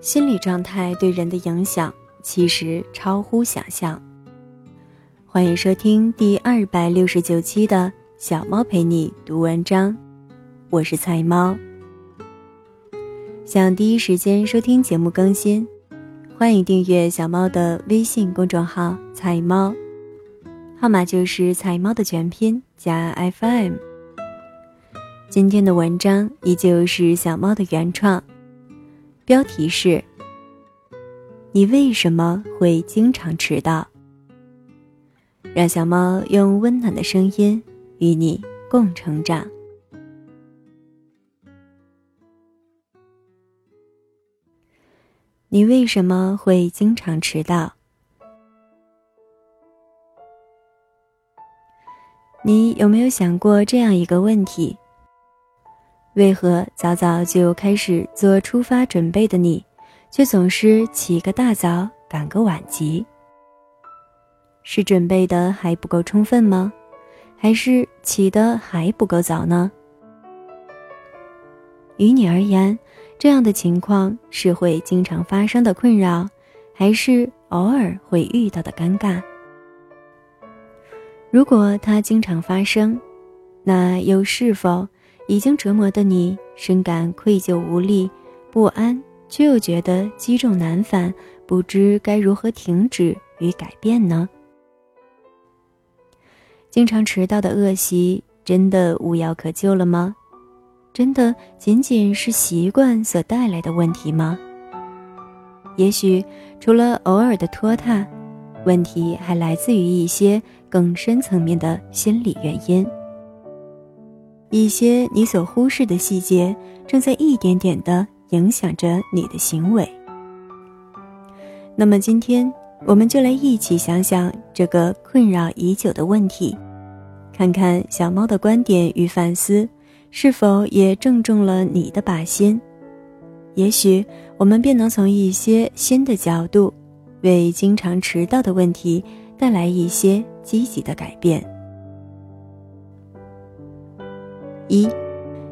心理状态对人的影响其实超乎想象。欢迎收听第二百六十九期的小猫陪你读文章，我是菜猫。想第一时间收听节目更新，欢迎订阅小猫的微信公众号“菜猫”，号码就是“菜猫”的全拼加 FM。今天的文章依旧是小猫的原创。标题是：你为什么会经常迟到？让小猫用温暖的声音与你共成长。你为什么会经常迟到？你有没有想过这样一个问题？为何早早就开始做出发准备的你，却总是起个大早赶个晚集？是准备的还不够充分吗？还是起的还不够早呢？于你而言，这样的情况是会经常发生的困扰，还是偶尔会遇到的尴尬？如果它经常发生，那又是否？已经折磨的你，深感愧疚无力、不安，却又觉得积重难返，不知该如何停止与改变呢？经常迟到的恶习，真的无药可救了吗？真的仅仅是习惯所带来的问题吗？也许除了偶尔的拖沓，问题还来自于一些更深层面的心理原因。一些你所忽视的细节，正在一点点的影响着你的行为。那么，今天我们就来一起想想这个困扰已久的问题，看看小猫的观点与反思，是否也正中了你的靶心。也许我们便能从一些新的角度，为经常迟到的问题带来一些积极的改变。一，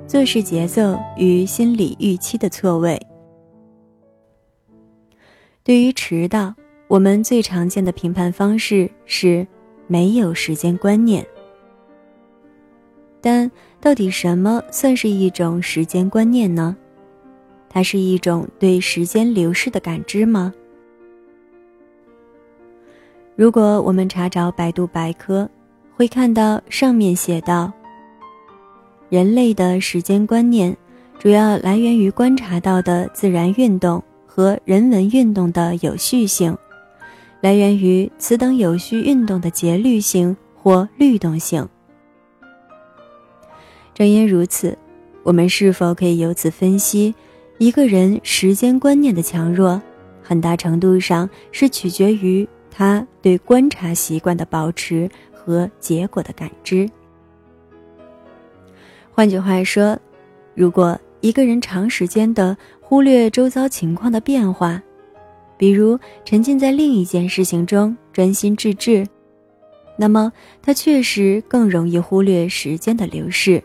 做事节奏与心理预期的错位。对于迟到，我们最常见的评判方式是没有时间观念。但到底什么算是一种时间观念呢？它是一种对时间流逝的感知吗？如果我们查找百度百科，会看到上面写道。人类的时间观念，主要来源于观察到的自然运动和人文运动的有序性，来源于此等有序运动的节律性或律动性。正因如此，我们是否可以由此分析，一个人时间观念的强弱，很大程度上是取决于他对观察习惯的保持和结果的感知。换句话说，如果一个人长时间的忽略周遭情况的变化，比如沉浸在另一件事情中专心致志，那么他确实更容易忽略时间的流逝。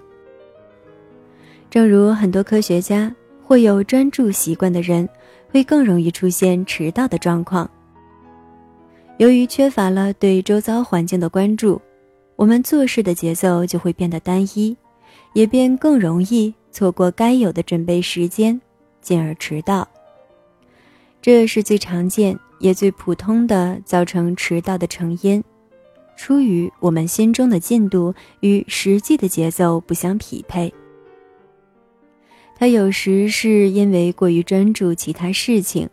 正如很多科学家或有专注习惯的人，会更容易出现迟到的状况。由于缺乏了对周遭环境的关注，我们做事的节奏就会变得单一。也便更容易错过该有的准备时间，进而迟到。这是最常见也最普通的造成迟到的成因，出于我们心中的进度与实际的节奏不相匹配。它有时是因为过于专注其他事情，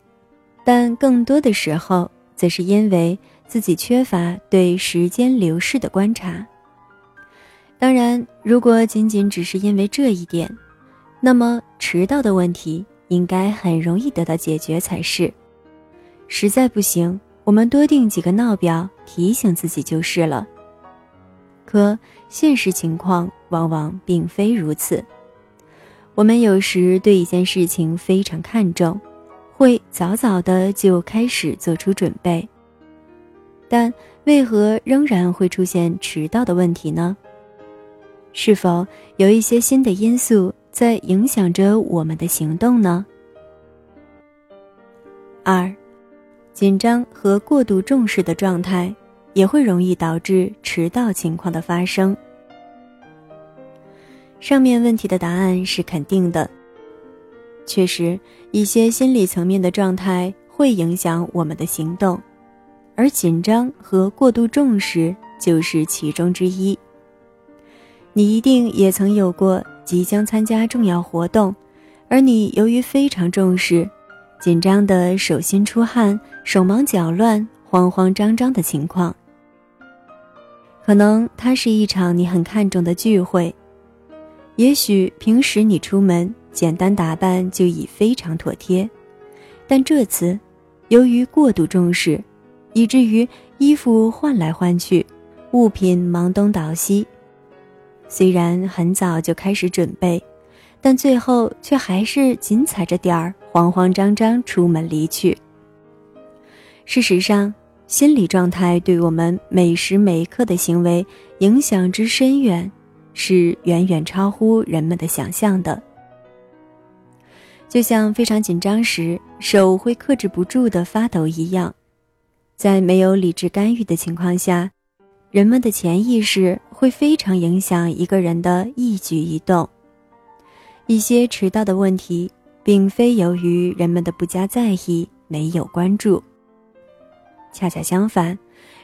但更多的时候，则是因为自己缺乏对时间流逝的观察。当然，如果仅仅只是因为这一点，那么迟到的问题应该很容易得到解决才是。实在不行，我们多定几个闹表提醒自己就是了。可现实情况往往并非如此。我们有时对一件事情非常看重，会早早的就开始做出准备，但为何仍然会出现迟到的问题呢？是否有一些新的因素在影响着我们的行动呢？二，紧张和过度重视的状态也会容易导致迟到情况的发生。上面问题的答案是肯定的。确实，一些心理层面的状态会影响我们的行动，而紧张和过度重视就是其中之一。你一定也曾有过即将参加重要活动，而你由于非常重视，紧张的手心出汗、手忙脚乱、慌慌张张的情况。可能它是一场你很看重的聚会，也许平时你出门。简单打扮就已非常妥帖，但这次，由于过度重视，以至于衣服换来换去，物品忙东倒西。虽然很早就开始准备，但最后却还是紧踩着点儿，慌慌张张出门离去。事实上，心理状态对我们每时每刻的行为影响之深远，是远远超乎人们的想象的。就像非常紧张时手会克制不住的发抖一样，在没有理智干预的情况下，人们的潜意识会非常影响一个人的一举一动。一些迟到的问题，并非由于人们的不加在意、没有关注。恰恰相反，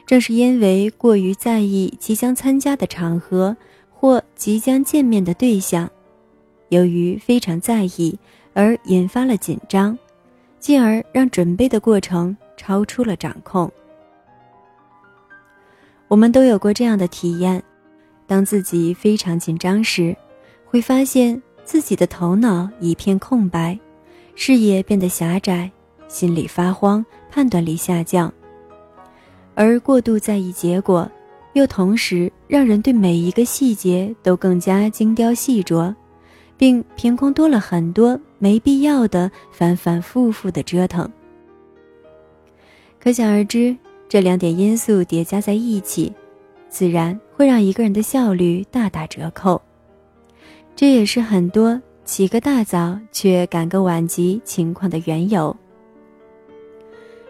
正是因为过于在意即将参加的场合或即将见面的对象，由于非常在意。而引发了紧张，进而让准备的过程超出了掌控。我们都有过这样的体验：当自己非常紧张时，会发现自己的头脑一片空白，视野变得狭窄，心里发慌，判断力下降。而过度在意结果，又同时让人对每一个细节都更加精雕细琢。并凭空多了很多没必要的反反复复的折腾。可想而知，这两点因素叠加在一起，自然会让一个人的效率大打折扣。这也是很多起个大早却赶个晚集情况的缘由。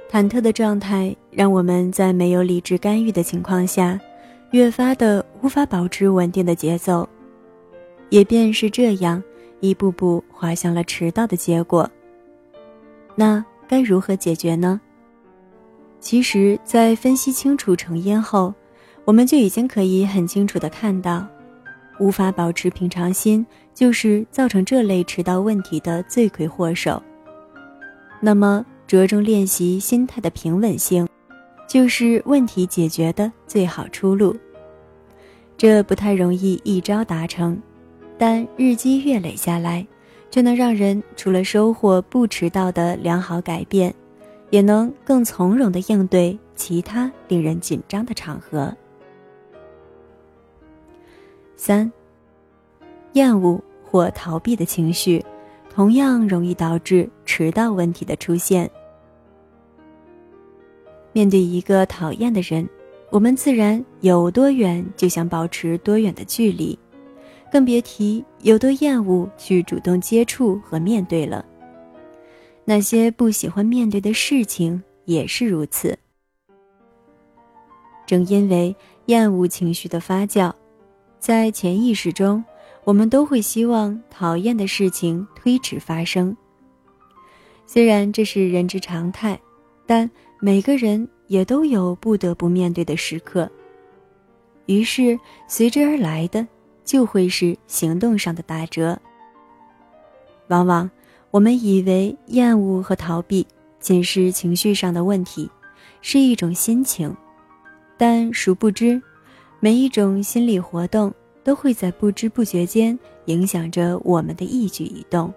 忐忑的状态让我们在没有理智干预的情况下，越发的无法保持稳定的节奏。也便是这样，一步步滑向了迟到的结果。那该如何解决呢？其实，在分析清楚成因后，我们就已经可以很清楚的看到，无法保持平常心，就是造成这类迟到问题的罪魁祸首。那么，着重练习心态的平稳性，就是问题解决的最好出路。这不太容易一朝达成。但日积月累下来，就能让人除了收获不迟到的良好改变，也能更从容地应对其他令人紧张的场合。三，厌恶或逃避的情绪，同样容易导致迟到问题的出现。面对一个讨厌的人，我们自然有多远就想保持多远的距离。更别提有多厌恶去主动接触和面对了。那些不喜欢面对的事情也是如此。正因为厌恶情绪的发酵，在潜意识中，我们都会希望讨厌的事情推迟发生。虽然这是人之常态，但每个人也都有不得不面对的时刻。于是随之而来的。就会是行动上的打折。往往我们以为厌恶和逃避仅是情绪上的问题，是一种心情，但殊不知，每一种心理活动都会在不知不觉间影响着我们的一举一动。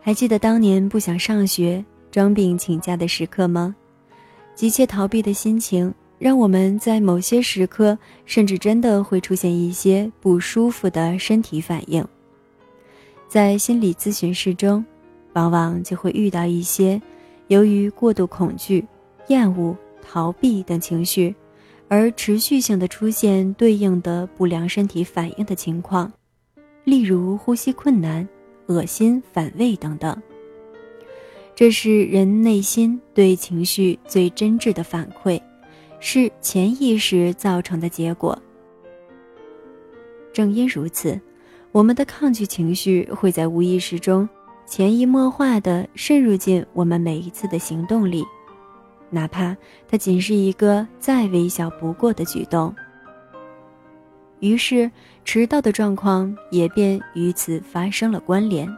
还记得当年不想上学、装病请假的时刻吗？急切逃避的心情。让我们在某些时刻，甚至真的会出现一些不舒服的身体反应。在心理咨询室中，往往就会遇到一些由于过度恐惧、厌恶、逃避等情绪，而持续性的出现对应的不良身体反应的情况，例如呼吸困难、恶心、反胃等等。这是人内心对情绪最真挚的反馈，是潜意识造成的结果。正因如此，我们的抗拒情绪会在无意识中潜移默化地渗入进我们每一次的行动里，哪怕它仅是一个再微小不过的举动。于是，迟到的状况也便与此发生了关联。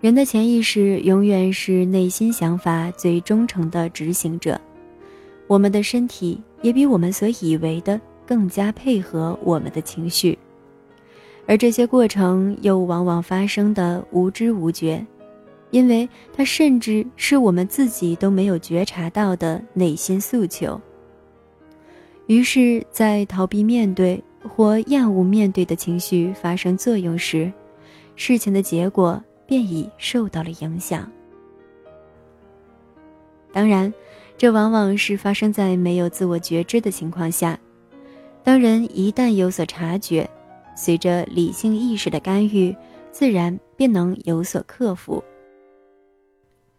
人的潜意识永远是内心想法最忠诚的执行者，我们的身体也比我们所以为的更加配合我们的情绪，而这些过程又往往发生的无知无觉，因为它甚至是我们自己都没有觉察到的内心诉求。于是，在逃避面对或厌恶面对的情绪发生作用时，事情的结果。便已受到了影响。当然，这往往是发生在没有自我觉知的情况下。当人一旦有所察觉，随着理性意识的干预，自然便能有所克服。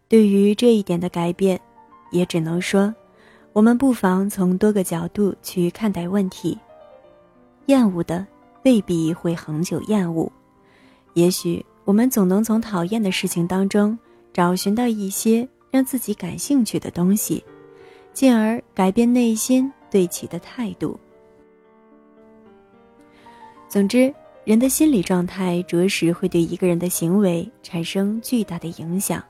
对于这一点的改变，也只能说，我们不妨从多个角度去看待问题。厌恶的未必会恒久厌恶，也许。我们总能从讨厌的事情当中找寻到一些让自己感兴趣的东西，进而改变内心对其的态度。总之，人的心理状态着实会对一个人的行为产生巨大的影响。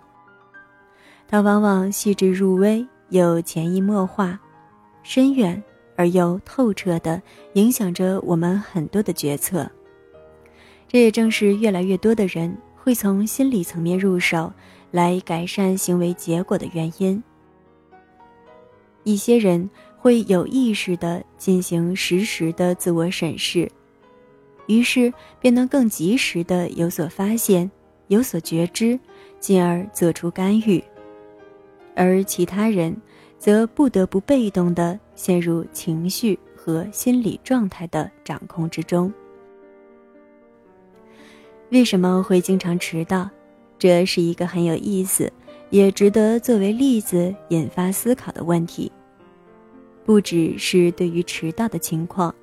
它往往细致入微，又潜移默化，深远而又透彻地影响着我们很多的决策。这也正是越来越多的人会从心理层面入手来改善行为结果的原因。一些人会有意识地进行实时的自我审视，于是便能更及时地有所发现、有所觉知，进而做出干预；而其他人则不得不被动地陷入情绪和心理状态的掌控之中。为什么会经常迟到？这是一个很有意思，也值得作为例子引发思考的问题。不只是对于迟到的情况，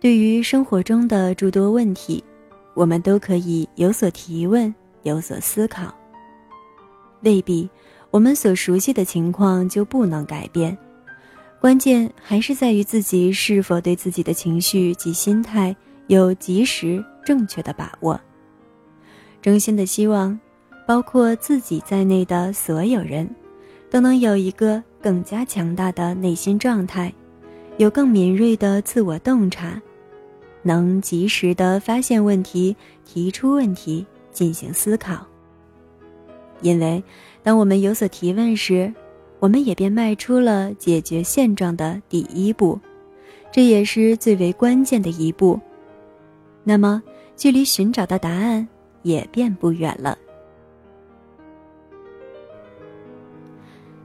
对于生活中的诸多问题，我们都可以有所提问，有所思考。未必我们所熟悉的情况就不能改变，关键还是在于自己是否对自己的情绪及心态有及时正确的把握。衷心的希望，包括自己在内的所有人，都能有一个更加强大的内心状态，有更敏锐的自我洞察，能及时的发现问题、提出问题、进行思考。因为，当我们有所提问时，我们也便迈出了解决现状的第一步，这也是最为关键的一步。那么，距离寻找到答案。也便不远了。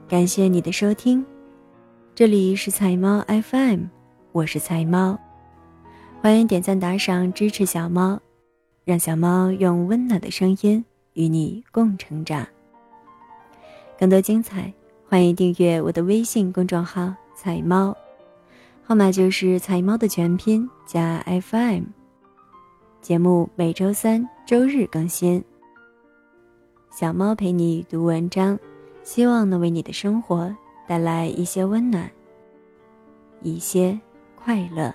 感谢你的收听，这里是彩猫 FM，我是彩猫，欢迎点赞打赏支持小猫，让小猫用温暖的声音与你共成长。更多精彩，欢迎订阅我的微信公众号“彩猫”，号码就是“彩猫”的全拼加 FM。节目每周三、周日更新。小猫陪你读文章，希望能为你的生活带来一些温暖，一些快乐。